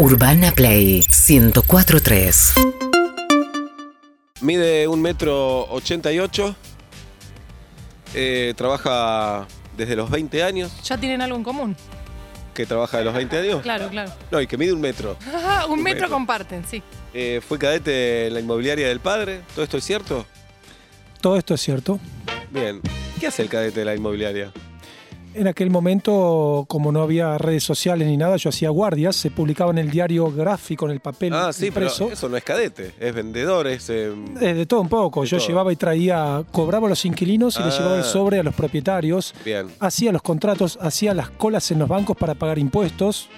Urbana Play 1043. Mide un metro ochenta y ocho. Eh, trabaja desde los 20 años. Ya tienen algo en común. Que trabaja de los 20 años. Claro, claro. No, y que mide un metro. un, Un metro, metro. comparten, sí. Eh, fue cadete en la inmobiliaria del padre. ¿Todo esto es cierto? Todo esto es cierto. Bien. ¿Qué hace el cadete de la inmobiliaria? En aquel momento, como no había redes sociales ni nada, yo hacía guardias, se publicaba en el diario gráfico, en el papel Ah, sí, pero impreso. eso no es cadete, es vendedor, es... eh, de todo un poco. Yo todo. llevaba y traía, cobraba a los inquilinos y les Ah. llevaba el sobre a los propietarios. bien. Hacía los contratos, hacía las colas en los bancos para pagar impuestos.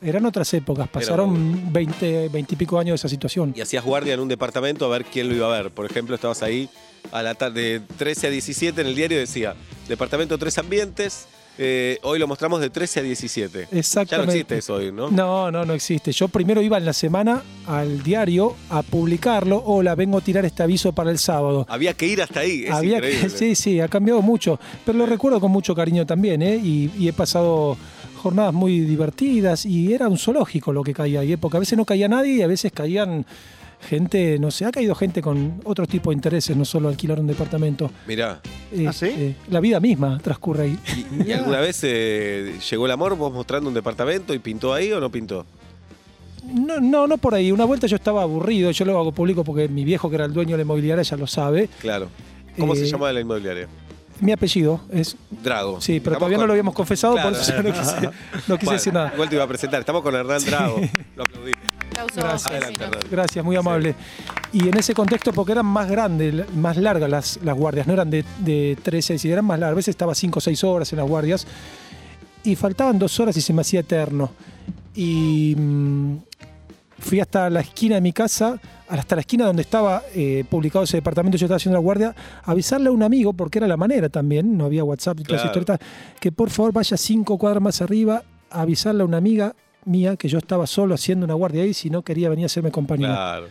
Eran otras épocas, pasaron 20, 20 y pico años de esa situación. Y hacías guardia en un departamento a ver quién lo iba a ver. Por ejemplo, estabas ahí a la tarde de 13 a 17 en el diario decía, departamento tres ambientes, eh, hoy lo mostramos de 13 a 17. Ya no Exactamente. existe eso hoy, ¿no? No, no, no existe. Yo primero iba en la semana al diario a publicarlo. Hola, vengo a tirar este aviso para el sábado. Había que ir hasta ahí, es Había que, sí, sí, ha cambiado mucho, pero lo recuerdo con mucho cariño también, ¿eh? y, y he pasado jornadas muy divertidas y era un zoológico lo que caía ahí, porque a veces no caía nadie y a veces caían gente, no sé, ha caído gente con otro tipo de intereses, no solo alquilar un departamento. Mirá, Eh, ¿Ah, sí? eh, la vida misma transcurre ahí. ¿y, y alguna vez eh, llegó el amor vos mostrando un departamento y pintó ahí o no pintó? No, no, no por ahí. Una vuelta yo estaba aburrido, yo lo hago público porque mi viejo, que era el dueño de la inmobiliaria, ya lo sabe. Claro. ¿Cómo se Eh, llama la inmobiliaria? Mi apellido es. Drago. Sí, pero Estamos todavía no lo habíamos confesado, Claro. por eso yo no quise, no quise Bueno, decir nada. Igual te iba a presentar. Estamos con Hernán Drago. Lo aplaudí. Aplausos, Gracias. Adelante. Gracias, muy amable. Y en ese contexto, porque eran más grandes, más largas las, las guardias, no eran de, de 13, si eran más largas, a veces estaba 5 o 6 horas en las guardias, y faltaban dos horas y se me hacía eterno. Y mm, fui hasta la esquina de mi casa, hasta la esquina donde estaba eh, publicado ese departamento, yo estaba haciendo la guardia, avisarle a un amigo, porque era la manera también, no había WhatsApp y toda esa Claro. historieta, que por favor vaya cinco cuadras más arriba, a avisarle a una amiga mía que yo estaba solo haciendo una guardia ahí, si no quería venir a hacerme compañía. Claro.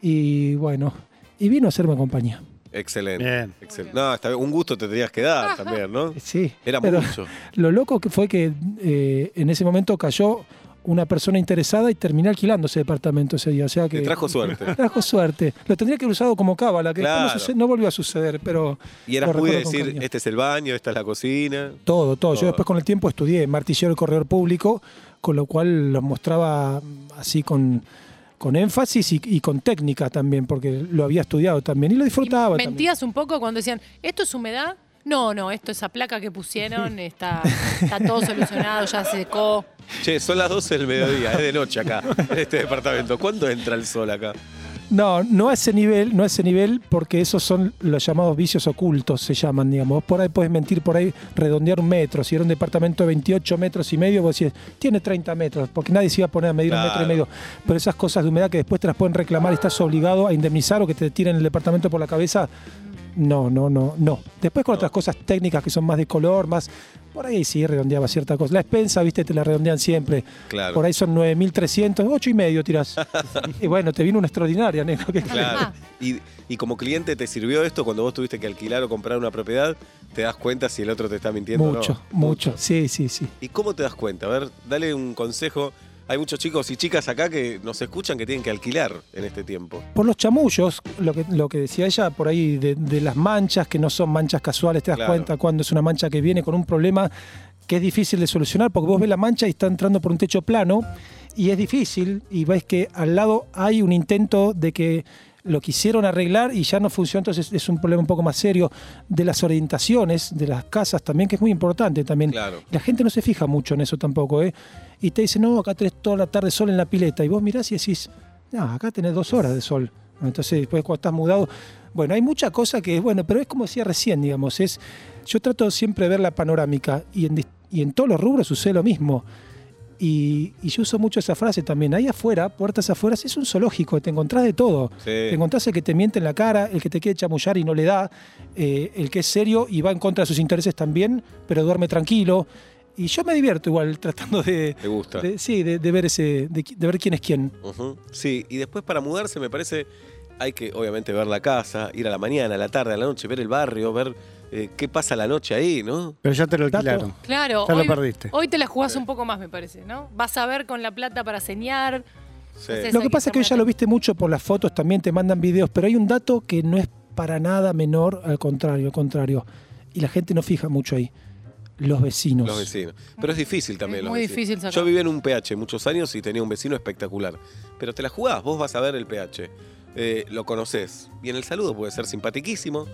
Y bueno, y vino a hacerme compañía. Excelente. Bien. Excelente. No, está bien. un gusto te tenías que dar también, ¿no? Sí. Era mucho. Lo loco que fue que eh, en ese momento cayó una persona interesada y terminé alquilando ese departamento ese día. O sea que. Te trajo suerte. Trajo suerte. Lo tendría que haber usado como cábala, que Claro. no, volvió a suceder, pero Y eras Lo muy de recuerdo con decir, cariño. este es el baño, esta es la cocina. todo, todo. Todo. Yo después con el tiempo estudié martillero y corredor público, con lo cual los mostraba así con, con énfasis y, y con técnica también, porque lo había estudiado también y lo disfrutaba. Y también. mentías un poco cuando decían, ¿esto es humedad? No, no, esto esa placa que pusieron está, está todo solucionado, ya se secó. Che, son las 12 del mediodía, es de noche acá, en este departamento. ¿Cuándo entra el sol acá? No, no a ese nivel, no a ese nivel, porque esos son los llamados vicios ocultos, se llaman, digamos. Vos Por ahí puedes mentir, por ahí redondear un metro. Si era un departamento de 28 metros y medio, vos decís, tiene 30 metros, porque nadie se iba a poner a medir un metro y medio. Pero esas cosas de humedad que después te las pueden reclamar y estás obligado a indemnizar o que te tiren el departamento por la cabeza, no, no, no, no. Después con No. otras cosas técnicas que son más de color, más. Por ahí sí redondeaba cierta cosa. La expensa, viste, te la redondean siempre. Claro. Por ahí son 9.300, 8 y medio tirás. y bueno, te vino una extraordinaria, negro. Claro. Y, y como cliente, ¿te sirvió esto cuando vos tuviste que alquilar o comprar una propiedad? ¿Te das cuenta si el otro te está mintiendo o no? Mucho, mucho. Sí, sí, sí. ¿Y cómo te das cuenta? A ver, dale un consejo. Hay muchos chicos y chicas acá que nos escuchan que tienen que alquilar en este tiempo. Por los chamullos, lo que, lo que decía ella, por ahí de, de las manchas, que no son manchas casuales, te das Claro. cuenta cuando es una mancha que viene con un problema que es difícil de solucionar, porque vos ves la mancha y está entrando por un techo plano, y es difícil, y ves que al lado hay un intento de que lo quisieron arreglar y ya no funciona, entonces es un problema un poco más serio de las orientaciones de las casas también, que es muy importante también. Claro. La gente no se fija mucho en eso tampoco, ¿eh? Y te dicen, no, acá tenés toda la tarde sol en la pileta. Y vos mirás y decís, no, acá tenés dos horas de sol. Entonces, después cuando estás mudado, bueno, hay mucha cosa que es bueno, pero es como decía recién, digamos, es, yo trato siempre de ver la panorámica y en, y en todos los rubros sucede lo mismo. Y, y yo uso mucho esa frase también. Ahí afuera, puertas afuera, es un zoológico, te encontrás de todo. Sí. Te encontrás el que te miente en la cara, el que te quiere chamullar y no le da, eh, el que es serio y va en contra de sus intereses también, pero duerme tranquilo. Y yo me divierto igual tratando de, ¿Te gusta? de- sí, de, de ver ese, de, ver quién es quién. Sí, y después para mudarse me parece hay que obviamente ver la casa, ir a la mañana, a la tarde, a la noche, ver el barrio, ver eh, qué pasa la noche ahí, ¿no? Pero ya te lo alquilaron. Claro, Ya lo hoy, perdiste. hoy te la jugás un poco más, me parece, ¿no? Vas a ver con la plata para señar. Sí. Entonces- Lo que que pasa es que ya lo viste mucho por las fotos, también te mandan videos, pero hay un dato que no es para nada menor, al contrario, al contrario. Y la gente no fija mucho ahí. Los vecinos. Los vecinos. Pero es difícil también. Es los muy vecinos. difícil sacar. Yo viví en un PH muchos años y tenía un vecino espectacular. Pero te la jugás, vos vas a ver el PH. Eh, lo conoces. Y en el saludo puede ser simpatiquísimo.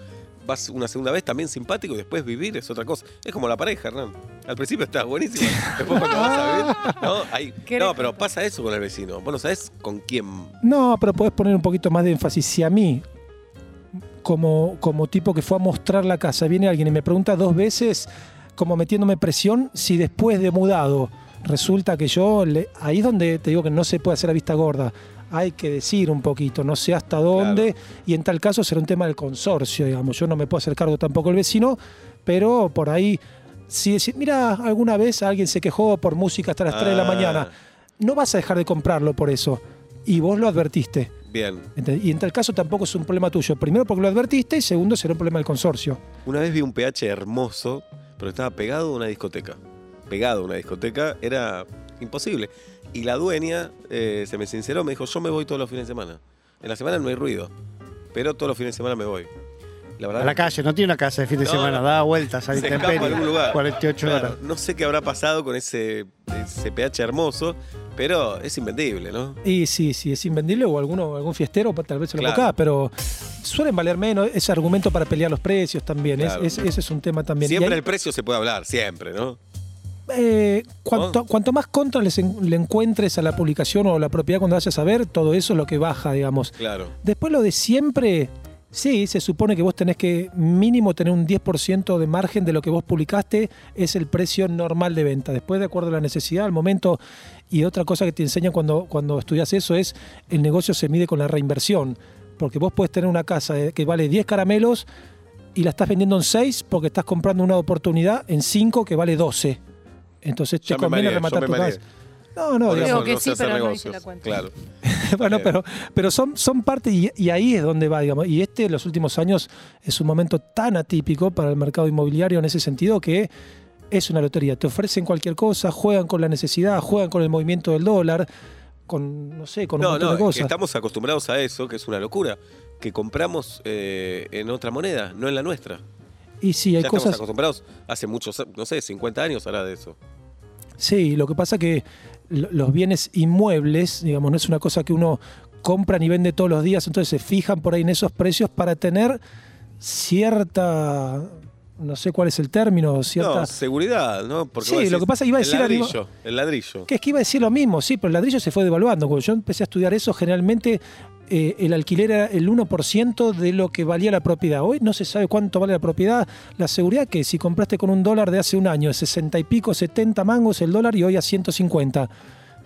Vas una segunda vez también simpático y después vivir es otra cosa. Es como la pareja, Hernán. Al principio estás buenísimo. Después cuando vas a vivir. No, Hay- ¿Qué no le pero pasa? pasa eso con el vecino. Vos no sabés con quién. No, pero podés poner un poquito más de énfasis. Si a mí, como, como tipo que fue a mostrar la casa, viene alguien y me pregunta dos veces, como metiéndome presión, si después de mudado resulta que yo, le- ahí es donde te digo que no se puede hacer a vista gorda. Hay que decir un poquito, no sé hasta dónde, y en tal caso será un tema del consorcio, digamos. Yo no me puedo hacer cargo tampoco el vecino, pero por ahí, si decir, mira, alguna vez alguien se quejó por música hasta las 3 de la Ah. mañana, no vas a dejar de comprarlo por eso. Y vos lo advertiste. Bien. Y en tal caso tampoco es un problema tuyo. Primero porque lo advertiste y segundo será un problema del consorcio. Una vez vi un PH hermoso, pero estaba pegado a una discoteca. Pegado a una discoteca, era imposible. Y la dueña eh, se me sinceró, me dijo, yo me voy todos los fines de semana. En la semana no hay ruido, pero todos los fines de semana me voy. La verdad, A la calle, no tiene una casa de fin de No, semana, da vueltas ahí se escapa a algún lugar. 48 Claro, horas. no sé qué habrá pasado con ese, ese PH hermoso, pero es invendible, ¿no? Y sí, sí, es invendible o alguno, algún fiestero tal vez se lo Claro. boca, pero suelen valer menos ese argumento para pelear los precios también. es- Claro. es- ese es un tema también. Siempre ahí, el precio se puede hablar, siempre, ¿no? eh, cuanto, cuanto más contra les en- le encuentres a la publicación o a la propiedad cuando vayas a ver, todo eso es lo que baja, digamos. Claro. Después lo de siempre, sí, se supone que vos tenés que mínimo tener un 10% de margen de lo que vos publicaste, es el precio normal de venta. Después, de acuerdo a la necesidad, al momento, y otra cosa que te enseñan cuando, cuando estudias eso es, el negocio se mide con la reinversión. Porque vos puedes tener una casa de- que vale 10 caramelos y la estás vendiendo en 6 porque estás comprando una oportunidad en 5 que vale 12. Entonces te conviene mareé, rematar tu casa. No, no, eso que no sí, hacer pero no hice negocios. la cuenta. Claro. bueno, Bien. pero, pero son, son parte y, y ahí es donde va, digamos. Y este, en los últimos años, es un momento tan atípico para el mercado inmobiliario en ese sentido que es una lotería. Te ofrecen cualquier cosa, juegan con la necesidad, juegan con el movimiento del dólar, con, no sé, con un No, montón no, de es que cosas. estamos acostumbrados a eso, que es una locura. Que compramos eh, en otra moneda, no en la nuestra. Y sí, hay ya cosas. estamos acostumbrados hace muchos, no sé, 50 años ahora de eso. Sí, lo que pasa que los bienes inmuebles, digamos, no es una cosa que uno compra ni vende todos los días, entonces se fijan por ahí en esos precios para tener cierta, no sé cuál es el término, cierta... No, seguridad, ¿no? Porque Sí, lo que pasa, iba a el decir arriba- ladrillo, el ladrillo. Que es que iba a decir lo mismo, sí, pero el ladrillo se fue devaluando. Cuando yo empecé a estudiar eso, generalmente eh, el alquiler era el 1% de lo que valía la propiedad. Hoy no se sabe cuánto vale la propiedad. La seguridad que si compraste con un dólar de hace un año, 60 y pico, 70 mangos el dólar y hoy a 150.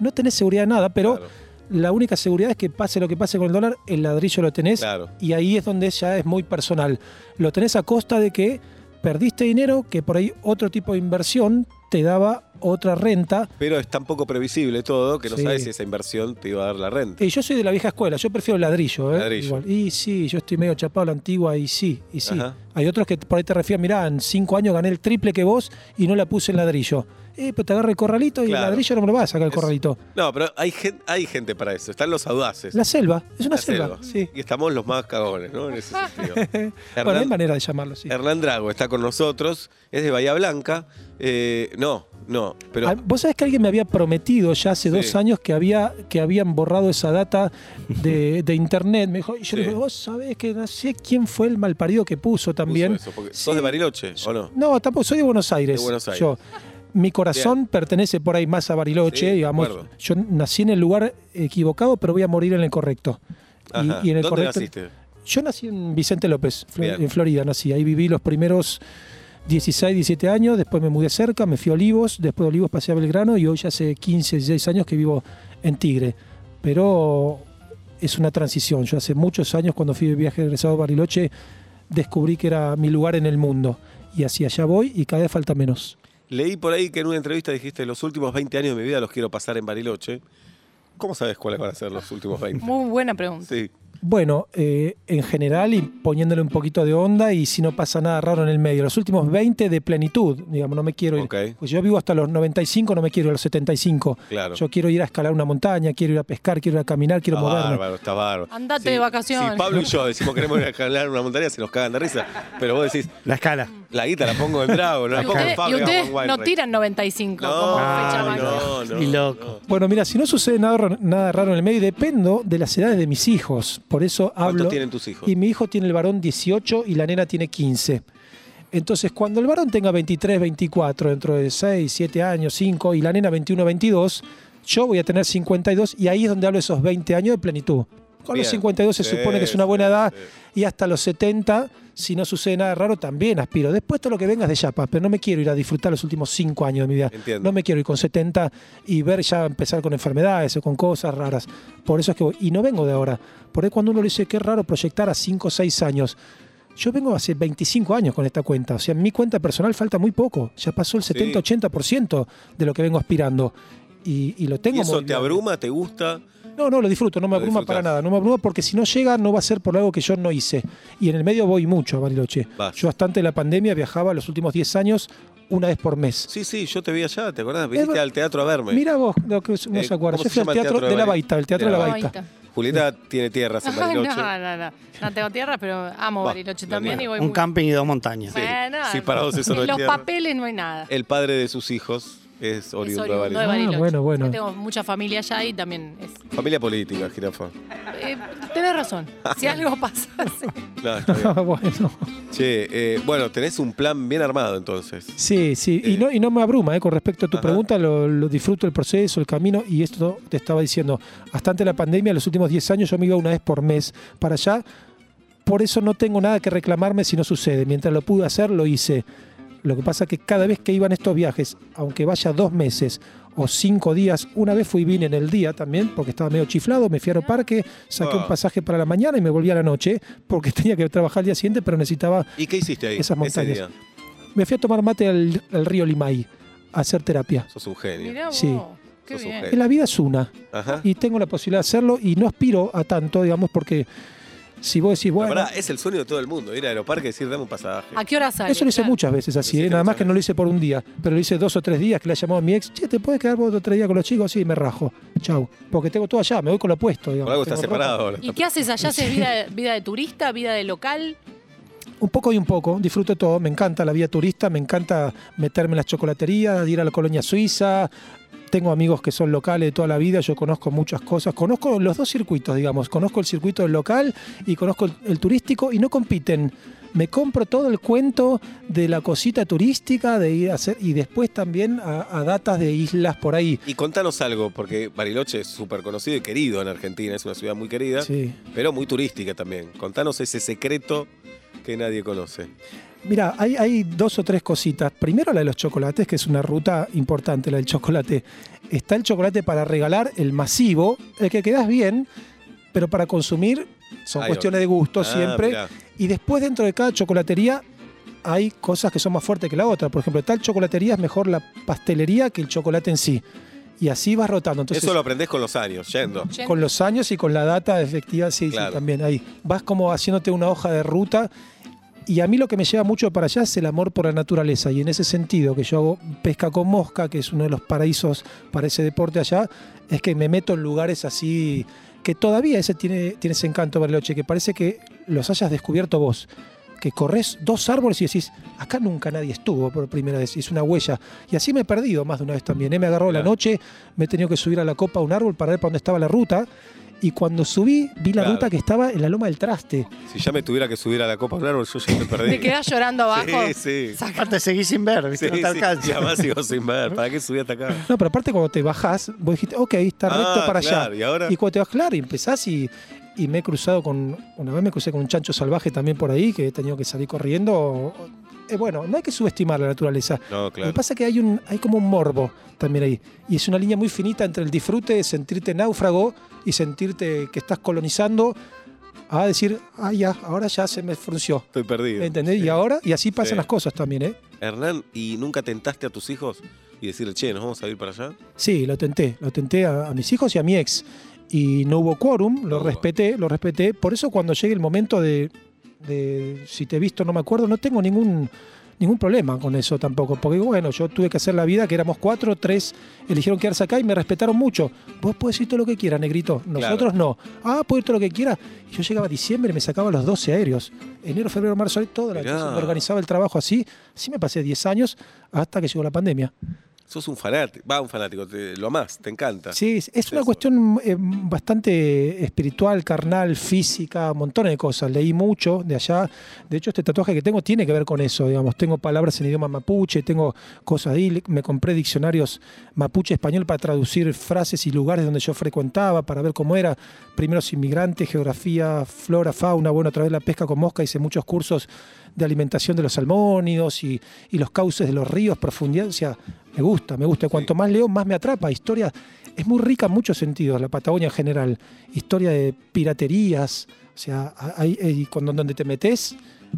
No tenés seguridad de nada, pero Claro. la única seguridad es que pase lo que pase con el dólar, el ladrillo lo tenés Claro. y ahí es donde ya es muy personal. Lo tenés a costa de que perdiste dinero, que por ahí otro tipo de inversión te daba otra renta. Pero es tan poco previsible todo que no Sí. sabes si esa inversión te iba a dar la renta. Y yo soy de la vieja escuela, yo prefiero el ladrillo. ¿eh? Ladrillo. Igual. Y sí, yo estoy medio chapado a la antigua y sí, y sí. Ajá. Hay otros que por ahí te refieren, mirá, en cinco años gané el triple que vos y no la puse en ladrillo. Eh, pero te agarra el corralito y Claro. el ladrillo no me lo vas a sacar el Es- corralito. No, pero hay, gen- hay gente para eso. Están los audaces. La selva, es una selva. selva. Sí. Y estamos los más cagones, ¿no? En ese sentido. Bueno, hay manera de llamarlo, sí. Hernán Drago está con nosotros, es de Bahía Blanca. Eh, no, no, pero Ah, Vos sabés que alguien me había prometido ya hace Sí. dos años que, había, que habían borrado esa data de, de internet. Me dijo, y yo le dije, vos sabés que no sé quién fue el malparido que puso también. puso eso, porque Sí. ¿Sos de Bariloche o no? No, tampoco, soy de Buenos Aires. De Buenos Aires. Yo. Mi corazón pertenece por ahí más a Bariloche, Sí, digamos. Yo nací en el lugar equivocado, pero voy a morir en el correcto. Y- Ajá. y en el ¿Dónde correcto- naciste? Yo nací en Vicente López, Bien. en Florida, nací. Ahí viví los primeros 16, 17 años, después me mudé cerca, me fui a Olivos, después de Olivos pasé a Belgrano y hoy ya hace 15, 16 años que vivo en Tigre. Pero es una transición. Yo hace muchos años, cuando fui de viaje egresado a Bariloche, descubrí que era mi lugar en el mundo. Y hacia allá voy y cada vez falta menos. Leí por ahí que en una entrevista dijiste, los últimos 20 años de mi vida los quiero pasar en Bariloche. ¿Cómo sabes cuáles van a ser los últimos 20? Muy buena pregunta. Sí. Bueno, eh, en general y poniéndole un poquito de onda y si no pasa nada raro en el medio. Los últimos 20 de plenitud, digamos, no me quiero ir. Ok. Pues yo vivo hasta los 95, no me quiero ir a los 75. Claro. Yo quiero ir a escalar una montaña, quiero ir a pescar, quiero ir a caminar, quiero Está moverme. bárbaro, está bárbaro. Andate de vacaciones. Si Pablo y yo decimos queremos ir a escalar una montaña, se nos cagan de risa. Pero vos decís, La escala. la guita la pongo en Drago, no la pongo en ustedes, y ustedes no tiran 95 No, como fecha no, máxima. no, Ni no, loco. no. Bueno, mira, si no sucede nada, nada raro en el medio, dependo de las edades de mis hijos. Por eso ¿Cuántos hablo. tienen tus hijos? Y mi hijo tiene el varón 18 y la nena tiene 15. Entonces, cuando el varón tenga 23, 24, dentro de 6, 7 años, 5, y la nena 21, 22, yo voy a tener 52 y ahí es donde hablo de esos 20 años de plenitud. Con Bien. los 52 se Sí, supone que es una buena sí, edad sí. y hasta los 70, si no sucede nada raro, también aspiro. Después todo lo que venga es de chapa, pero no me quiero ir a disfrutar los últimos 5 años de mi vida. Entiendo. No me quiero ir con 70 y ver ya empezar con enfermedades o con cosas raras. Por eso es que voy. Y no vengo de ahora. Por ahí cuando uno le dice qué raro proyectar a 5 o 6 años. Yo vengo hace 25 años con esta cuenta. O sea, en mi cuenta personal falta muy poco. Ya pasó el 70-80% de lo que vengo aspirando. Y, y lo tengo ¿Y eso muy te bien. abruma? ¿Te gusta? No, no, lo disfruto, no me Lo abruma disfrutás. para nada, no me abruma porque si no llega no va a ser por algo que yo no hice. Y en el medio voy mucho a Bariloche. Vas. Yo hasta antes de la pandemia viajaba los últimos 10 años una vez por mes. Sí, sí, yo te vi allá, ¿te acordás? Viniste al teatro a verme. Mira vos, lo que no Eh, se acuerda. ¿cómo Yo fui al teatro, teatro de de la? Baita, el teatro De de la la Baita. Julieta tiene tierras en Bariloche. no, no, no. No tengo tierra, pero amo Va, Bariloche también y voy Un muy- camping y dos montañas. Sí. Bueno, Sí, para vos eso no en es los tierra. papeles no hay nada. El padre de sus hijos es oriundo, es de oriundo de Bariloche. Bariloche. Ah, bueno, bueno. Yo tengo mucha familia allá y también es. Familia política, jirafa. Eh, tenés razón. Si algo pasa, sí. No, está bien. Ah, bueno. Che, eh, bueno, tenés un plan bien armado entonces. Sí, sí, y no, y no me abruma, eh, con respecto a tu Ajá. pregunta, lo, lo disfruto el proceso, el camino, y esto te estaba diciendo, hasta antes de la pandemia, los últimos 10 años yo me iba una vez por mes para allá, por eso no tengo nada que reclamarme si no sucede, mientras lo pude hacer, lo hice. Lo que pasa que cada vez que iban estos viajes, aunque vaya dos meses o cinco días, una vez fui y vine en el día también, porque estaba medio chiflado, me fui a Aeroparque, saqué Ah. un pasaje para la mañana y me volví a la noche, porque tenía que trabajar el día siguiente, pero necesitaba ¿Y qué hiciste ahí Esas ese montañas. día? me fui a tomar mate al, al río Limay a hacer terapia. Sos un genio. Mirá vos. Sí. Qué Sos un bien. la vida es una Ajá. y tengo la posibilidad de hacerlo y no aspiro a tanto, digamos, porque si vos decís, La bueno, verdad, es el sueño de todo el mundo, ir a Aeroparque y decir, dame un pasaje. ¿A qué hora sale? eso lo hice Claro. muchas veces así, ¿eh? nada más que no lo hice por un día, pero lo hice dos o tres días que le ha llamado a mi ex, che, ¿te puedes quedar vos otro día con los chicos? Sí, me rajo, chau, porque tengo todo allá, me voy con lo puesto, digamos. Por algo estás tengo ropa. separado ahora. ¿Y qué haces allá? ¿Haces vida de, vida de turista, vida de local? Un poco y un poco, disfruto todo, me encanta la vida turista, me encanta meterme en las chocolaterías, ir a la colonia suiza, tengo amigos que son locales de toda la vida, yo conozco muchas cosas, conozco los dos circuitos, digamos, conozco el circuito del local y conozco el, el turístico y no compiten. Me compro todo el cuento de la cosita turística, de ir a hacer, y después también a, a datas de islas por ahí. Y contanos algo, porque Bariloche es súper conocido y querido en Argentina, es una ciudad muy querida, Sí. pero muy turística también. Contanos ese secreto que nadie conoce. Mira, hay, hay dos o tres cositas. Primero la de los chocolates, que es una ruta importante, la del chocolate. Está el chocolate para regalar, el masivo, el que quedas bien, pero para consumir son cuestiones de gusto Ah, siempre. mirá. Y después dentro de cada chocolatería hay cosas que son más fuertes que la otra. Por ejemplo, tal chocolatería es mejor la pastelería que el chocolate en sí. Y así vas rotando. Entonces, Eso lo aprendés con los años, yendo. con los años y con la data efectiva, sí, sí, también ahí. Vas como haciéndote una hoja de ruta. Y a mí lo que me lleva mucho para allá es el amor por la naturaleza. Y en ese sentido, que yo hago pesca con mosca, que es uno de los paraísos para ese deporte allá, es que me meto en lugares así que todavía ese tiene, tiene ese encanto Bariloche, que parece que los hayas descubierto vos. Que corres dos árboles y decís, acá nunca nadie estuvo por primera vez, es una huella. Y así me he perdido más de una vez también. ¿eh? Me agarró la noche, me he tenido que subir a la copa a un árbol para ver para dónde estaba la ruta. Y cuando subí, vi la Claro. ruta que estaba en la loma del traste. Si ya me tuviera que subir a la copa árbol, yo ya me perdí. ¿Te quedás llorando abajo? Sí, sí. Saca- Aparte seguís sin ver, ¿viste? Sí, no te sí. alcanza. Y además sigo sin ver. ¿Para qué subí hasta acá? No, pero aparte cuando te bajás, vos dijiste, ok, está Ah, recto para claro, allá. ¿y ahora? cuando te vas, claro, y empezás y, y me he cruzado con, una vez me crucé con un chancho salvaje también por ahí, que he tenido que salir corriendo. Bueno, no hay que subestimar la naturaleza. No, Lo que claro. pasa es que hay, un, hay como un morbo también ahí. Y es una línea muy finita entre el disfrute de sentirte náufrago y sentirte que estás colonizando a decir, ah, ya, ahora ya se me frunció. Estoy perdido. ¿Entendés? Sí. Y ahora, y así pasan Sí. las cosas también, ¿eh? Hernán, ¿y nunca tentaste a tus hijos y decirle, che, nos vamos a ir para allá? Sí, lo tenté, lo tenté a, a mis hijos y a mi ex. y no hubo quórum, lo respeté, lo respeté. Por eso cuando llegue el momento de, de si te he visto no me acuerdo, no tengo ningún ningún problema con eso tampoco, porque bueno, yo tuve que hacer la vida, que éramos cuatro, tres eligieron quedarse acá y me respetaron mucho. Vos podés ir todo lo que quieras, negrito, nosotros no. Ah, puedo ir todo lo que quiera. Y yo llegaba a diciembre y me sacaba los 12 aéreos. Enero, febrero, marzo, todo la me organizaba el trabajo así, así me pasé 10 años hasta que llegó la pandemia. Sos un fanático, va, un fanático, te- lo amás, te encanta. Sí, es- es una Eso. cuestión eh, bastante espiritual, carnal, física, montones de cosas. Leí mucho de allá. De hecho, este tatuaje que tengo tiene que ver con eso, digamos. Tengo palabras en idioma mapuche, tengo cosas ahí. Me compré diccionarios mapuche-español para traducir frases y lugares donde yo frecuentaba, para ver cómo era. Primeros inmigrantes, geografía, flora, fauna. Bueno, a través de la pesca con mosca hice muchos cursos de alimentación de los salmónidos y, y los cauces de los ríos, profundidad. O sea, me gusta, me gusta. Cuanto más leo, más me atrapa. Historia es muy rica en muchos sentidos, la Patagonia en general. Historia de piraterías. O sea, hay, hay- cuando donde te metes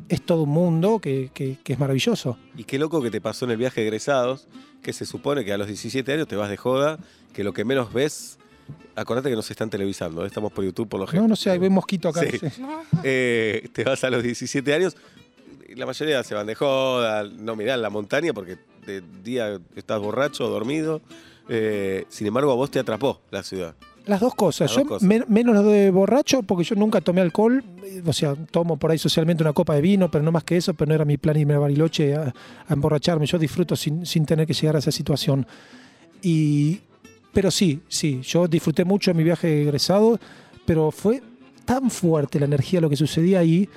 es todo un mundo que, que- que es maravilloso. Y qué loco que te pasó en el viaje de egresados, que se supone que a los 17 años te vas de joda, que lo que menos ves, acordate que nos están televisando, ¿eh? estamos por YouTube por lo No, general. no sé, hay un mosquito acá. Sí. no sé. Eh, te vas a los 17 años, la mayoría se van de joda, no mirán la montaña porque de día estás borracho, dormido. Eh, sin embargo, a vos te atrapó la ciudad. Las dos cosas. Las yo dos cosas. men- menos lo de borracho, porque yo nunca tomé alcohol. eh, O sea, tomo por ahí socialmente una copa de vino, pero no más que eso, pero no era mi plan irme a Bariloche a, a emborracharme. Yo disfruto sin, sin tener que llegar a esa situación. Y, pero sí, sí, yo disfruté mucho de mi viaje egresado, pero fue tan fuerte la energía, lo que sucedía ahí,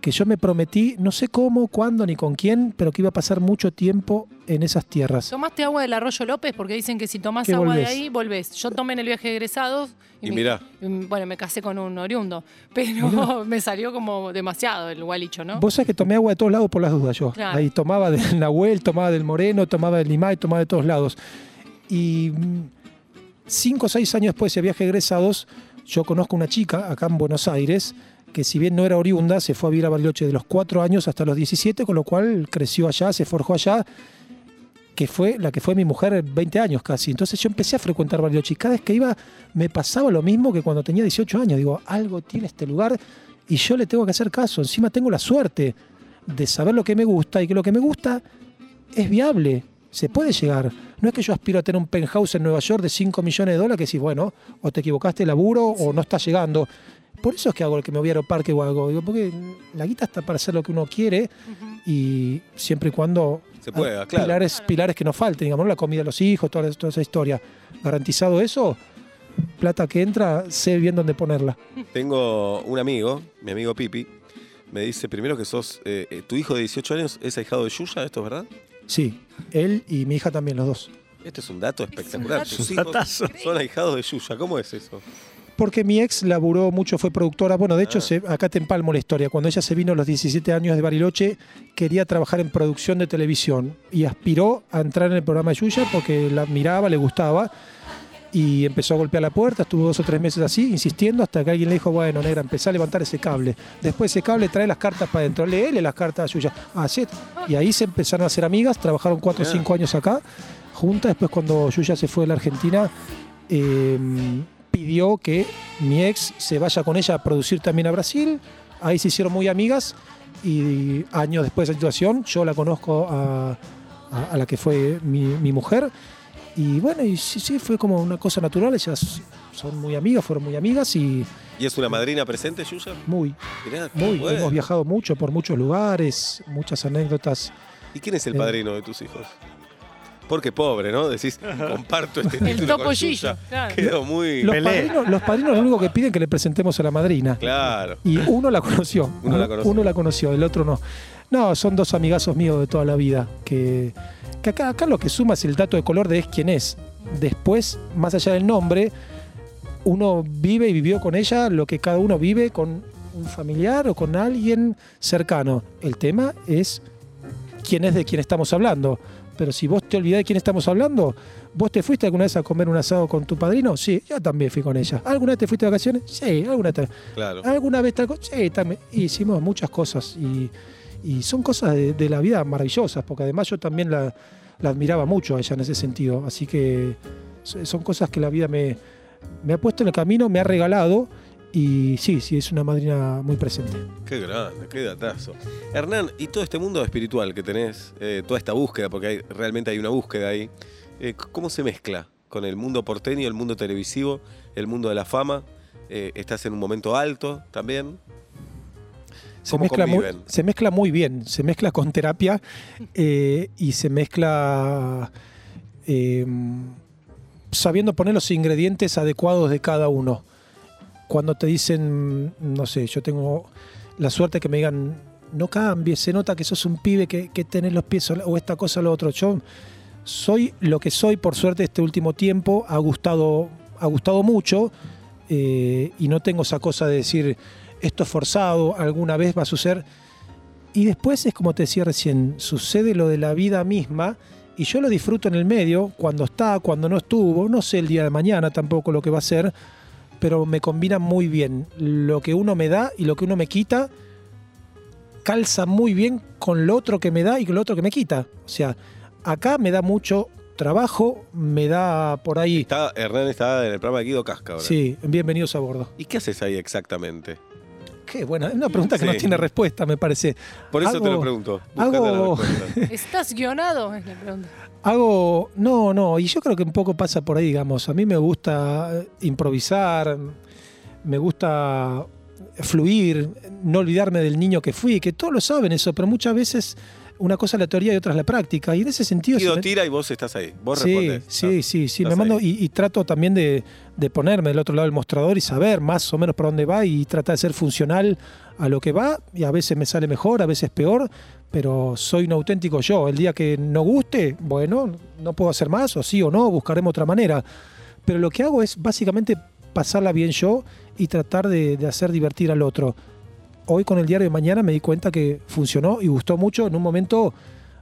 que yo me prometí, no sé cómo, cuándo ni con quién, pero que iba a pasar mucho tiempo en esas tierras. ¿Tomaste agua del Arroyo López? Porque dicen que si tomás agua de ahí, volvés. Yo tomé en el viaje de egresados. Y me- mirá. y, Bueno, me casé con un oriundo. Pero me salió como demasiado el gualicho, ¿no? Vos sabés que tomé agua de todos lados por las dudas yo. Claro. Ahí tomaba del Nahuel, tomaba del Moreno, tomaba del Limay, tomaba de todos lados. Y mm, cinco o seis años después de ese viaje de egresados, yo conozco una chica acá en Buenos Aires que si bien no era oriunda, se fue a vivir a Bariloche de los cuatro años hasta los 17, con lo cual creció allá, se forjó allá, que fue la que fue mi mujer 20 años casi. Entonces yo empecé a frecuentar Bariloche y cada vez que iba me pasaba lo mismo que cuando tenía 18 años. Digo, algo tiene este lugar y yo le tengo que hacer caso. Encima tengo la suerte de saber lo que me gusta y que lo que me gusta es viable. Se puede llegar. No es que yo aspiro a tener un penthouse en Nueva York de 5 millones de dólares que si, bueno, o te equivocaste de laburo o no está llegando. Por eso es que hago el que me voy a Aeroparque o algo. Digo, porque la guita está para hacer lo que uno quiere y siempre y cuando Se pueda, claro. pilares, pilares que nos falten, digamos, ¿no? la comida de los hijos, toda, toda esa historia. Garantizado eso, plata que entra, sé bien dónde ponerla. Tengo un amigo, mi amigo Pipi, me dice primero que sos, eh, eh, tu hijo de 18 años es ahijado de Yuya, ¿esto es verdad? Sí, él y mi hija también, los dos. Este es un dato espectacular. dato. Un hijos son ahijados de Yuya, ¿cómo es eso? Porque mi ex laburó mucho, fue productora. Bueno, de hecho, Ah. se- acá te empalmo la historia. Cuando ella se vino a los 17 años de Bariloche, quería trabajar en producción de televisión y aspiró a entrar en el programa de Yuya porque la admiraba, le gustaba. Y empezó a golpear la puerta, estuvo dos o tres meses así, insistiendo, hasta que alguien le dijo, bueno, negra, empezá a levantar ese cable. Después ese cable trae las cartas para adentro, léele las cartas a Yuya. Así es. Y ahí se empezaron a hacer amigas, trabajaron cuatro o cinco años acá, juntas. Después cuando Yuya se fue de la Argentina, eh, pidió que mi ex se vaya con ella a producir también a Brasil. Ahí se hicieron muy amigas y años después de esa situación yo la conozco a, a- a la que fue mi, mi mujer. Y bueno, y sí, sí, fue como una cosa natural. Ellas son muy amigas, fueron muy amigas y ¿Y es una madrina presente, Yuya? muy, Mirá, muy. Hemos viajado mucho por muchos lugares, muchas anécdotas. ¿Y quién es el Eh. padrino de tus hijos? Porque pobre, ¿no? Decís, comparto este El título topollillo, Yuya. claro. Quedó muy... Los Pelé. padrinos, los padrinos lo único que piden es que le presentemos a la madrina. Claro. Y uno la conoció. Uno la conoció. Uno la conoció, el otro no. No, son dos amigazos míos de toda la vida. Que, que acá, acá lo que suma es el dato de color de es quién es. Después, más allá del nombre, uno vive y vivió con ella lo que cada uno vive con un familiar o con alguien cercano. El tema es quién es de quién estamos hablando. Pero si vos te olvidás de quién estamos hablando, ¿vos te fuiste alguna vez a comer un asado con tu padrino? Sí, yo también fui con ella. ¿Alguna vez te fuiste de vacaciones? Sí, alguna vez. Claro. ¿Alguna vez tal cosa? Sí, también. Hicimos muchas cosas y, y son cosas de, de la vida maravillosas, porque además yo también la, la admiraba mucho a ella en ese sentido. Así que so- son cosas que la vida me, me ha puesto en el camino, me ha regalado y sí, sí, es una madrina muy presente. Qué grande, qué datazo. Hernán, y todo este mundo espiritual que tenés, eh, toda esta búsqueda, porque hay, realmente hay una búsqueda ahí, eh, ¿cómo se mezcla con el mundo porteño, el mundo televisivo, el mundo de la fama? Eh, ¿Estás en un momento alto también? Se ¿Cómo mezcla, muy, se mezcla muy bien, se mezcla con terapia eh, y se mezcla eh, sabiendo poner los ingredientes adecuados de cada uno. Cuando te dicen, no sé, yo tengo la suerte que me digan, no cambies, se nota que sos un pibe que, que tenés los pies o esta cosa o lo otro. Yo soy lo que soy, por suerte, este último tiempo, ha gustado, ha gustado mucho eh, y no tengo esa cosa de decir, esto es forzado, alguna vez va a suceder. Y después es como te decía recién, sucede lo de la vida misma y yo lo disfruto en el medio, cuando está, cuando no estuvo, no sé el día de mañana tampoco lo que va a ser, pero me combina muy bien. Lo que uno me da y lo que uno me quita calza muy bien con lo otro que me da y con lo otro que me quita. O sea, acá me da mucho trabajo, me da por ahí... Está, Hernán está en el programa de Guido Casca ahora. Sí, bienvenidos a bordo. ¿Y qué haces ahí exactamente? Qué buena, es una pregunta que no tiene respuesta, me parece. Por eso te lo pregunto. Hago- la respuesta. ¿Estás guionado? Es la pregunta. Hago, no, no, y yo creo que un poco pasa por ahí, digamos. A mí me gusta eh, improvisar, me gusta fluir, no olvidarme del niño que fui, que todos lo saben eso, pero muchas veces una cosa es la teoría y otra es la práctica. Y en ese sentido... Guido me- tira y vos estás ahí. Vos sí, respondés. sí, sí, sí, me mando y, y trato también de, de ponerme del otro lado del mostrador y saber más o menos por dónde va y tratar de ser funcional a lo que va y a veces me sale mejor, a veces peor, pero soy un auténtico yo. El día que no guste, bueno, no puedo hacer más o sí o no, buscaremos otra manera. Pero lo que hago es básicamente pasarla bien yo y tratar de, de hacer divertir al otro. Hoy con el diario de mañana me di cuenta que funcionó y gustó mucho en un momento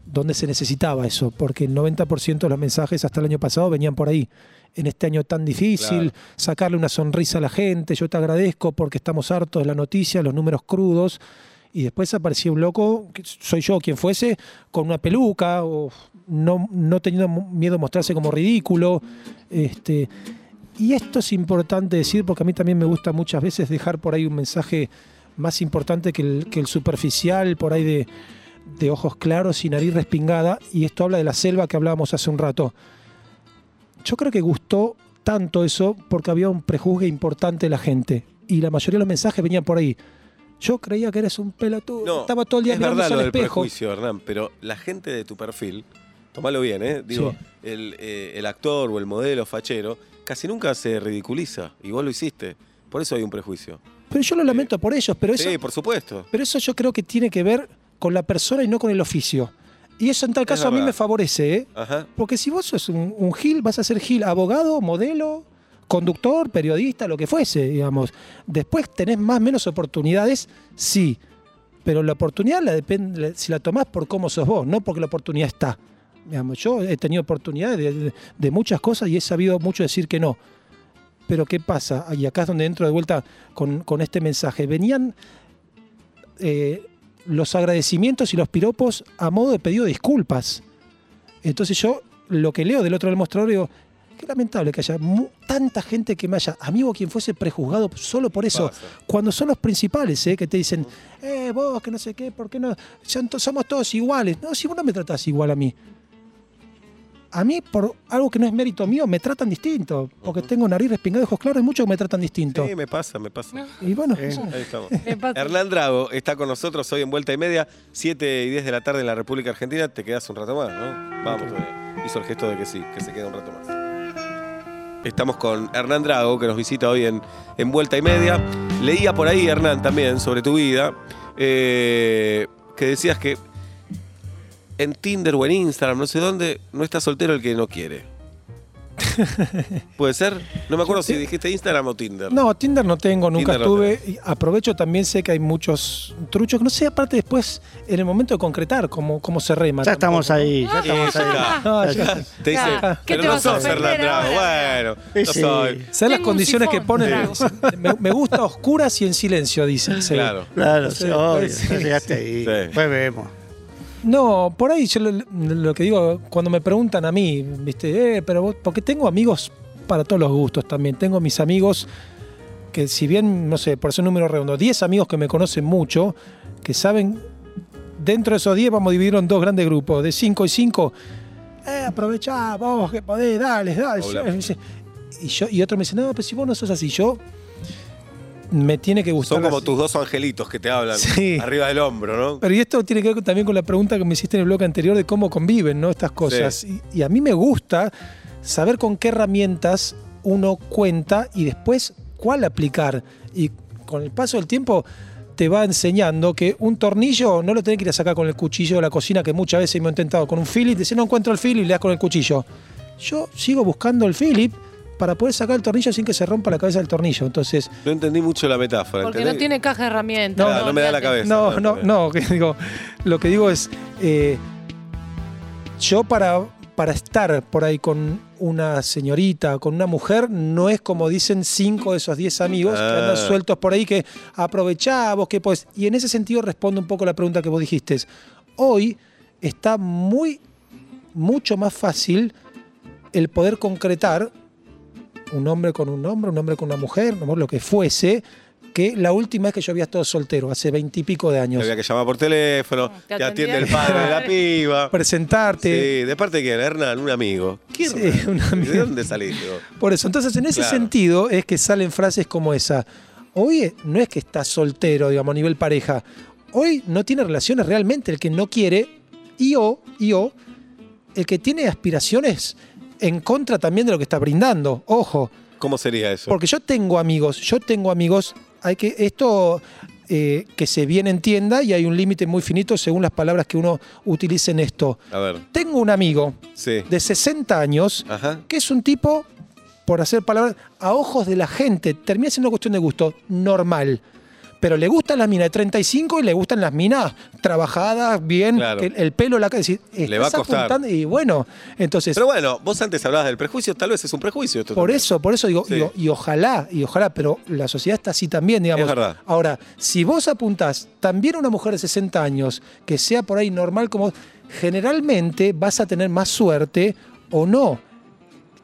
donde se necesitaba eso, porque el 90% de los mensajes hasta el año pasado venían por ahí. En este año tan difícil, Claro. sacarle una sonrisa a la gente, yo te agradezco porque estamos hartos de la noticia, los números crudos, y después aparecía un loco, soy yo quien fuese, con una peluca, o no, no teniendo miedo a mostrarse como ridículo. Este, y esto es importante decir porque a mí también me gusta muchas veces dejar por ahí un mensaje más importante que el, que el superficial, por ahí de, de ojos claros y nariz respingada. Y esto habla de la selva que hablábamos hace un rato. Yo creo que gustó tanto eso porque había un prejuzgue importante de la gente. Y la mayoría de los mensajes venían por ahí. Yo creía que eres un pelotudo. No, Estaba todo el día es verdad lo al del espejo. prejuicio, Hernán, pero la gente de tu perfil, tomalo bien, ¿eh? Digo, Sí. el, eh, el actor o el modelo fachero casi nunca se ridiculiza, y vos lo hiciste. Por eso hay un prejuicio. Pero yo lo lamento por ellos. Pero eso, Sí, por supuesto. Pero eso yo creo que tiene que ver con la persona y no con el oficio. Y eso en tal caso a mí me favorece, ¿eh? Ajá. Porque si vos sos un, un Gil, vas a ser Gil abogado, modelo, conductor, periodista, lo que fuese, digamos. Después tenés más o menos oportunidades, sí. Pero la oportunidad la depende, si la tomás por cómo sos vos, no porque la oportunidad está. Digamos, yo he tenido oportunidades de, de- muchas cosas y he sabido mucho decir que no. Pero ¿qué pasa? Y acá es donde entro de vuelta con, con este mensaje. Venían eh, los agradecimientos y los piropos a modo de pedido de disculpas. Entonces yo lo que leo del otro del mostrador digo, qué lamentable que haya mu- tanta gente que me haya, amigo quien fuese prejuzgado solo por eso. Pasa. Cuando son los principales, ¿eh? que te dicen, eh, vos, que no sé qué, ¿por qué no? Son to- somos todos iguales. No, si vos no me tratás igual a mí. A mí, por algo que no es mérito mío, me tratan distinto. Porque tengo nariz respingada y ojos claros, hay muchos que me tratan distinto. Sí, me pasa, me pasa. Y bueno, Eh. Ahí estamos. Me pasa. Hernán Drago está con nosotros hoy en Vuelta y Media, 7 y 10 de la tarde en la República Argentina. Te quedas un rato más, ¿no? Vamos. Hizo el gesto de que sí, que se queda un rato más. Estamos con Hernán Drago, que nos visita hoy en, en Vuelta y Media. Leía por ahí, Hernán, también sobre tu vida, eh, que decías que en Tinder o en Instagram, no sé dónde, no está soltero el que no quiere. ¿Puede ser? No me acuerdo si dijiste Instagram o Tinder. No, Tinder no tengo, nunca Tinder no estuve. Y aprovecho también, sé que hay muchos truchos. No sé, aparte después, en el momento de concretar, cómo, cómo se rema. Ya estamos ahí, ya Sí, estamos ahí. No, Ya. Te dice, Ah, ¿qué pero te no vas a sos ahora? Bueno, Sí, no sí. soy. ¿Sabes las condiciones que ponen? Sí. Me, me gusta a oscuras y en silencio, dicen. sí. Claro. Claro, Sí, obvio, pues, llegaste ahí. Sí. Después vemos. No, por ahí yo lo, lo que digo, cuando me preguntan a mí, viste, eh, pero vos, porque tengo amigos para todos los gustos también. Tengo mis amigos que si bien, no sé, por un número redondo, 10 amigos que me conocen mucho, que saben, dentro de esos 10 vamos a dividirlo en dos grandes grupos, de 5 y 5. Eh, aprovechá, vos que podés, dale, dale. Hola. Y, yo, y otro me dice, no, pero si vos no sos así, yo me tiene que gustar. Son como tus dos angelitos que te hablan Sí. arriba del hombro, ¿no? Pero y esto tiene que ver también con la pregunta que me hiciste en el bloque anterior de cómo conviven ¿no? estas cosas. Y, y a mí me gusta saber con qué herramientas uno cuenta y después cuál aplicar. Y con el paso del tiempo te va enseñando que un tornillo no lo tenés que ir a sacar con el cuchillo de la cocina, que muchas veces me he intentado con un Philip, dice no encuentro el Philip y le das con el cuchillo. Yo sigo buscando el Philip para poder sacar el tornillo sin que se rompa la cabeza del tornillo. Entonces, No entendí mucho la metáfora. Porque ¿entendés? no tiene caja de herramientas. Claro, no me da la cabeza. No, no, no, que digo, lo que digo es, eh, yo para, para estar por ahí con una señorita, con una mujer, no es como dicen cinco de esos diez amigos que Ah. andan sueltos por ahí que aprovechá vos que podés. Y en ese sentido respondo un poco la pregunta que vos dijiste. Hoy está muy, mucho más fácil el poder concretar un hombre con un hombre, un hombre con una mujer, lo que fuese, que la última vez que yo había estado soltero, hace veintipico de Te años. había que llamar por teléfono, Te te, atiende el padre de la piba. Presentarte. Sí, ¿de parte de quién? Hernán, un amigo. ¿Quién? Sí, un amigo. ¿De dónde saliste? Por eso, entonces en ese Claro. sentido es que salen frases como esa. Hoy no es que estás soltero, digamos, a nivel pareja. Hoy no tiene relaciones realmente el que no quiere y o, y o, el que tiene aspiraciones en contra también de lo que está brindando. Ojo, ¿Cómo sería eso? porque yo tengo amigos, yo tengo amigos, hay que esto eh, que se bien entienda y hay un límite muy finito según las palabras que uno utilice en esto. A ver, Tengo un amigo sí. de 60 años Ajá. que es un tipo, por hacer palabras, a ojos de la gente, termina siendo una cuestión de gusto, normal. Pero le gustan las minas de 35 y le gustan las minas trabajadas, bien, Claro. el pelo, la cara. Le va a estás costar. apuntando- Y bueno, entonces, Pero bueno, vos antes hablabas del prejuicio, tal vez es un prejuicio esto por también. eso, por eso digo, Sí. y, o- y ojalá, y ojalá, pero la sociedad está así también, digamos. Es verdad. Ahora, si vos apuntás también a una mujer de 60 años, que sea por ahí normal como generalmente vas a tener más suerte o no.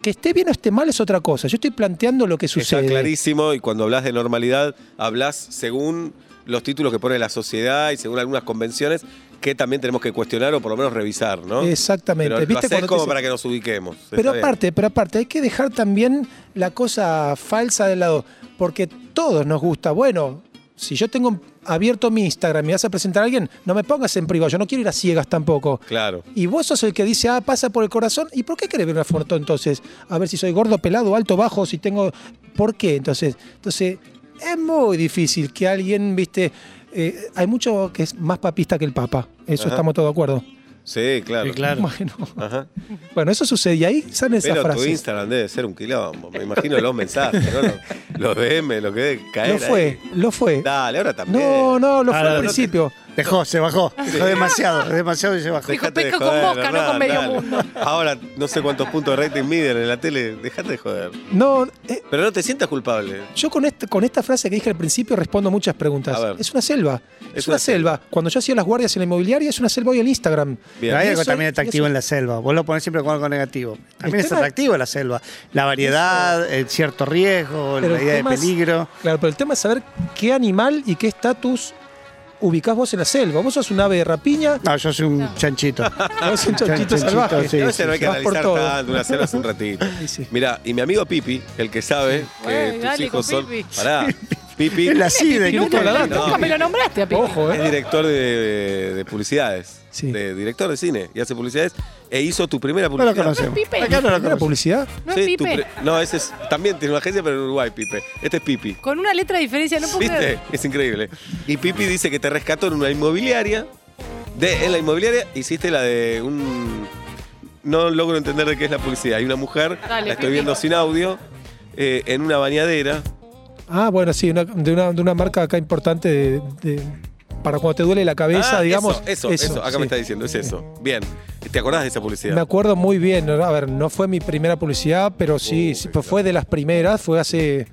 Que esté bien o esté mal es otra cosa. Yo estoy planteando lo que Está sucede. clarísimo y cuando hablas de normalidad, hablas según los títulos que pone la sociedad y según algunas convenciones que también tenemos que cuestionar o por lo menos revisar, ¿no? Exactamente. Pero ¿Viste como dice- para que nos ubiquemos. Está Pero bien. aparte, pero aparte, hay que dejar también la cosa falsa de lado, porque todos nos gusta. Bueno, si yo tengo abierto mi Instagram y vas a presentar a alguien, no me pongas en privado, yo no quiero ir a ciegas tampoco. Claro. Y vos sos el que dice, ah, pasa por el corazón. ¿Y por qué querés ver una foto entonces? A ver si soy gordo, pelado, alto, bajo, si tengo. ¿Por qué? Entonces, entonces es muy difícil que alguien, viste. eh, hay mucho que es más papista que el Papa. Eso Ajá. estamos todos de acuerdo. Sí, claro. Sí, claro. Bueno, Ajá. bueno, eso sucede y ahí salen esas Pero tu. Instagram debe ser un quilombo. Me imagino los mensajes, ¿no? Los, los DM, lo que debe caer. Lo fue, ahí. lo fue. Dale, ahora también. No, no, lo fue Ahora al no te- principio. Dejó, se bajó. Dejó demasiado, demasiado y se bajó. Dijo, Dejate de pesco con joder, mosca, no Hernán, con medio dale. mundo. Ahora no sé cuántos puntos de rating miden en la tele. Dejate de joder. No, eh, Pero no te sientas culpable. yo con, este, con esta frase que dije al principio respondo muchas preguntas. A ver. Es una selva. Es, Es una una selva. selva. Cuando yo hacía las guardias en la inmobiliaria, es una selva hoy en Instagram. Bien. Pero hay algo eso- también y atractivo eso- en la selva. Vos lo pones siempre con algo negativo. También El es tema- atractivo la selva. La variedad, el cierto riesgo, Pero la el idea de tema es- peligro. Claro, pero el tema es saber qué animal y qué estatus ubicás vos en la selva. Vos sos un ave de rapiña, No, yo soy un chanchito. vos sos un chanchito Chanchito, salvaje. sí. a veces no hay que analizar todo. tanto, una selva hace un ratito. Sí, sí. Mira, y mi amigo Pipi, el que sabe que Ey, tus dale hijos son. Pipi. Pará. Pipi Es la CIDE. Toda la. Nunca me lo nombraste a Pipi. Ojo, Es ¿eh? director de, de publicidades. Sí. De director de cine. Y hace publicidades. E hizo tu primera No lo publicidad. conocemos. Pipe. Acá no lo ¿Era conocemos. publicidad? ¿No es Sí, tu Pipe? pre- no, ese es. También tiene una agencia, pero en Uruguay, Pipe. Este es Pipi. Con una letra de diferencia, no puedo ¿Viste? creer. Es increíble. Y Pipi dice que te rescató en una inmobiliaria. De, en la inmobiliaria hiciste la de un. No logro entender de qué es la publicidad. Hay una mujer, Dale, la estoy Pipi. viendo sin audio, eh, en una bañadera. Ah, bueno, sí, una- de, una, de una marca acá importante de, de- para cuando te duele la cabeza, Ah, digamos. Eso, eso, eso. Acá sí. me está diciendo, es eso. Bien. ¿Te acordás de esa publicidad? Me acuerdo muy bien. A ver, no fue mi primera publicidad, pero sí, Uh, pues fue de las primeras. Fue hace.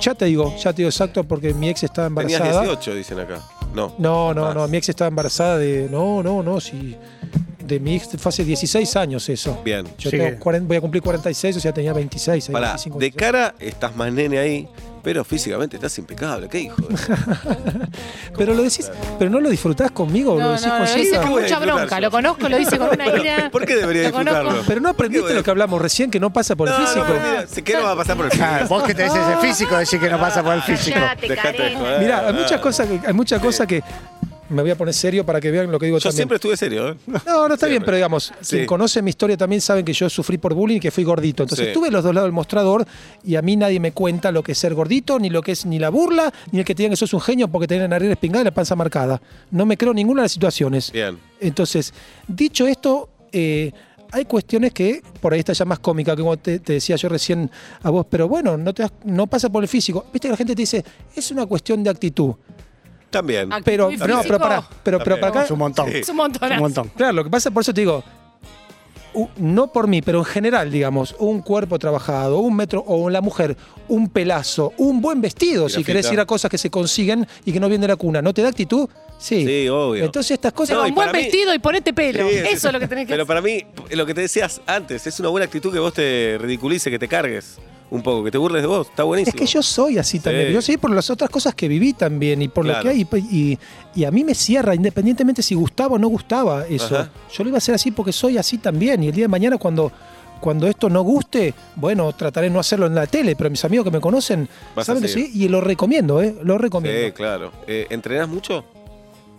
Ya te digo, ya te digo exacto, porque mi ex estaba Tenías embarazada. 18, dicen acá. No. No, no, Más. no. Mi ex estaba embarazada de. No, no, no, sí. de mi ex fue hace 16 años eso. Bien. Yo Sí tengo que- 40 voy a cumplir 46, o sea, tenía 26. ahí, Pará, 25, de 26. cara estás más nene ahí, pero físicamente estás impecable. ¿Qué hijo? Pero lo decís, pero no lo disfrutás conmigo, lo No, decís no, con lo dice Jessica. con mucha bronca. yo? Lo conozco, lo dice con una ira. ¿Por qué debería Lo disfrutarlo? Pero no ¿Por qué aprendiste lo que hablamos recién, que no pasa por el No, no, físico. mira, sé que no va a pasar por el físico. Ah, vos que tenés ese físico, decís que no pasa por el físico. Mira, hay muchas cosas que, hay muchas cosas que me voy a poner serio para que vean lo que digo Yo también. siempre estuve serio, ¿eh? No, no está bien, pero digamos, Sí. quien conoce mi historia también saben que yo sufrí por bullying y que fui gordito. Entonces Sí. estuve los dos lados del mostrador y a mí nadie me cuenta lo que es ser gordito, ni lo que es ni la burla, ni el que te digan que sos un genio porque tenés la nariz espingada y la panza marcada. No me creo ninguna de las situaciones. Bien. Entonces, dicho esto, eh, hay cuestiones que por ahí está ya más cómica, que como te, te decía yo recién a vos, pero bueno, no, te no pasa por el físico. Viste que la gente te dice, es una cuestión de actitud. También. Actitud Pero, no, pero para, pero, pero para acá, Es un montón. Sí. Es un montón. Un montón. Claro, lo que pasa, por eso te digo, u- no por mí, pero en general, digamos, un cuerpo trabajado, un metro, o la mujer, un pelazo, un buen vestido, si querés ir a cosas que se consiguen y que no vienen de la cuna, ¿no te da actitud? Sí. Sí, obvio. Entonces estas cosas... No, y un buen para mí- vestido y ponete pelo. Sí, Eso es lo que tenés que Pero hacer. para mí, lo que te decías antes, es una buena actitud que vos te ridiculices, que te cargues un poco, que te burles de vos. Está es buenísimo. que yo soy así también. Yo soy por las otras cosas que viví también y por lo que hay. Y, y a mí me cierra, independientemente si gustaba o no gustaba eso. Ajá. Yo lo iba a hacer así porque soy así también. Y el día de mañana, cuando, cuando esto no guste, bueno, trataré de no hacerlo en la tele, pero mis amigos que me conocen Vas saben que sí. Y lo recomiendo, ¿eh? Lo recomiendo. Sí, claro. Eh, ¿Entrenás mucho?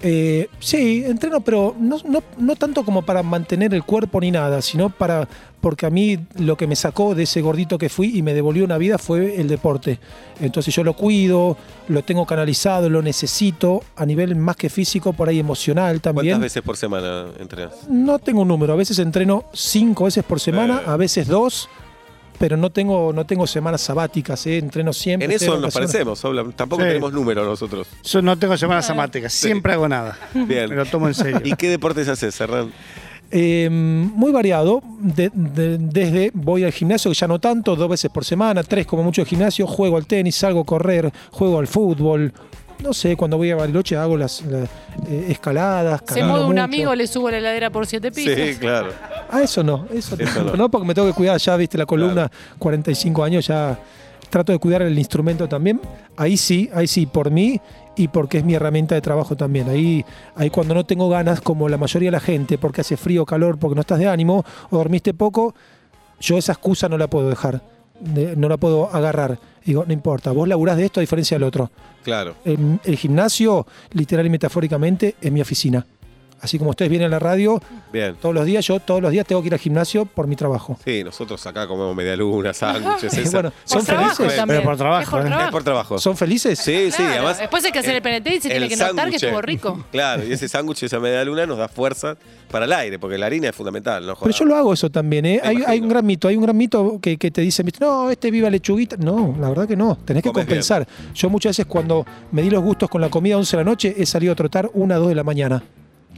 Eh, sí, entreno, pero no, no, no tanto como para mantener el cuerpo ni nada, sino para. Porque a mí lo que me sacó de ese gordito que fui y me devolvió una vida fue el deporte. Entonces yo lo cuido, lo tengo canalizado, lo necesito a nivel más que físico, por ahí emocional también. ¿Cuántas veces por semana entrenás? No tengo un número, a veces entreno cinco veces por semana, Eh. a veces dos, pero no tengo, no tengo semanas sabáticas, ¿eh? entreno siempre. En eso nos parecemos, habla- tampoco Sí. tenemos números nosotros. Yo no tengo semanas samáticas, siempre hago nada. Bien. Me lo tomo en serio. ¿Y qué deportes haces, Hernán? Eh, muy variado, de- de- desde voy al gimnasio, que ya no tanto, dos veces por semana, tres como mucho de gimnasio, juego al tenis, salgo a correr, juego al fútbol, no sé, cuando voy a Bariloche hago las, las, eh, escaladas. Se mueve un mucho. amigo, le subo la heladera por siete pisos. Sí, claro. Ah, eso no, eso, Eso no. no. no, porque me tengo que cuidar, ya viste la columna, 45 años, ya trato de cuidar el instrumento también. Ahí sí, ahí sí, por mí y porque es mi herramienta de trabajo también. Ahí, ahí cuando no tengo ganas, como la mayoría de la gente, porque hace frío, calor, porque no estás de ánimo o dormiste poco, yo esa excusa no la puedo dejar, de- no la puedo agarrar. Digo, no importa, vos laburás de esto a diferencia del otro. Claro. El, el gimnasio, literal y metafóricamente, es mi oficina. Así como ustedes vienen a la radio, Bien. todos los días, yo todos los días tengo que ir al gimnasio por mi trabajo. Sí, nosotros acá comemos media luna, sándwiches, bueno, ¿son felices? Pero por trabajo, Es por ¿eh? Es por trabajo. ¿Son felices? Sí, sí, además. después hay que hacer el penetente y se tiene que notar que estuvo rico. Claro, y ese sándwich, esa media luna nos da fuerza para el aire, porque la harina es fundamental, ¿no? Pero yo lo hago eso también, ¿eh? Hay, un gran mito, hay un gran mito que, que te dice, no, este viva lechuguita. No, la verdad que no, tenés que Comes compensar. Yo muchas veces cuando me di los gustos con la comida a 11 de la noche, he salido a trotar una, dos de la mañana.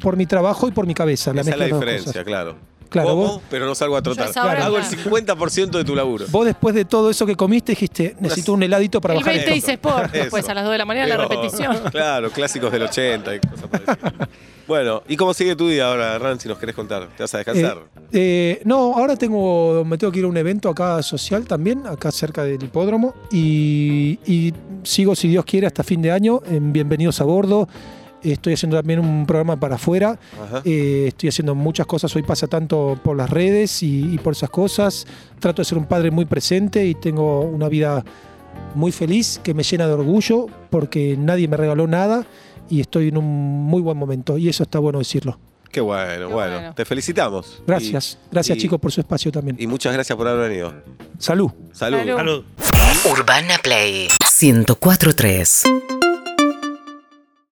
Por mi trabajo y por mi cabeza. La Esa es la diferencia, claro. Claro, Como, vos- pero no salgo a trotar. Hago el ya. 50% de tu laburo. Vos después de todo eso que comiste dijiste, necesito un heladito para El bajar 20 esto. dice Sport, Eso. después a las 2 de la mañana la repetición. Claro, clásicos del 80 y cosas parecidas. Bueno, ¿y cómo sigue tu día ahora, Ran, si nos querés contar? ¿Te vas a descansar? Eh, eh, no, ahora tengo, me tengo que ir a un evento acá social también, acá cerca del hipódromo, y, y sigo, si Dios quiere, hasta fin de año en Bienvenidos a Bordo. Estoy haciendo también un programa para afuera. Eh, estoy haciendo muchas cosas. Hoy pasa tanto por las redes y, y por esas cosas. Trato de ser un padre muy presente y tengo una vida muy feliz que me llena de orgullo porque nadie me regaló nada y estoy en un muy buen momento. Y eso está bueno decirlo. Qué bueno, Qué bueno. bueno. Te felicitamos. Gracias. Y- Gracias y- chicos por su espacio también. Y muchas gracias por haber venido. Salud. Salud. Salud. Salud. Urbana Play 1043.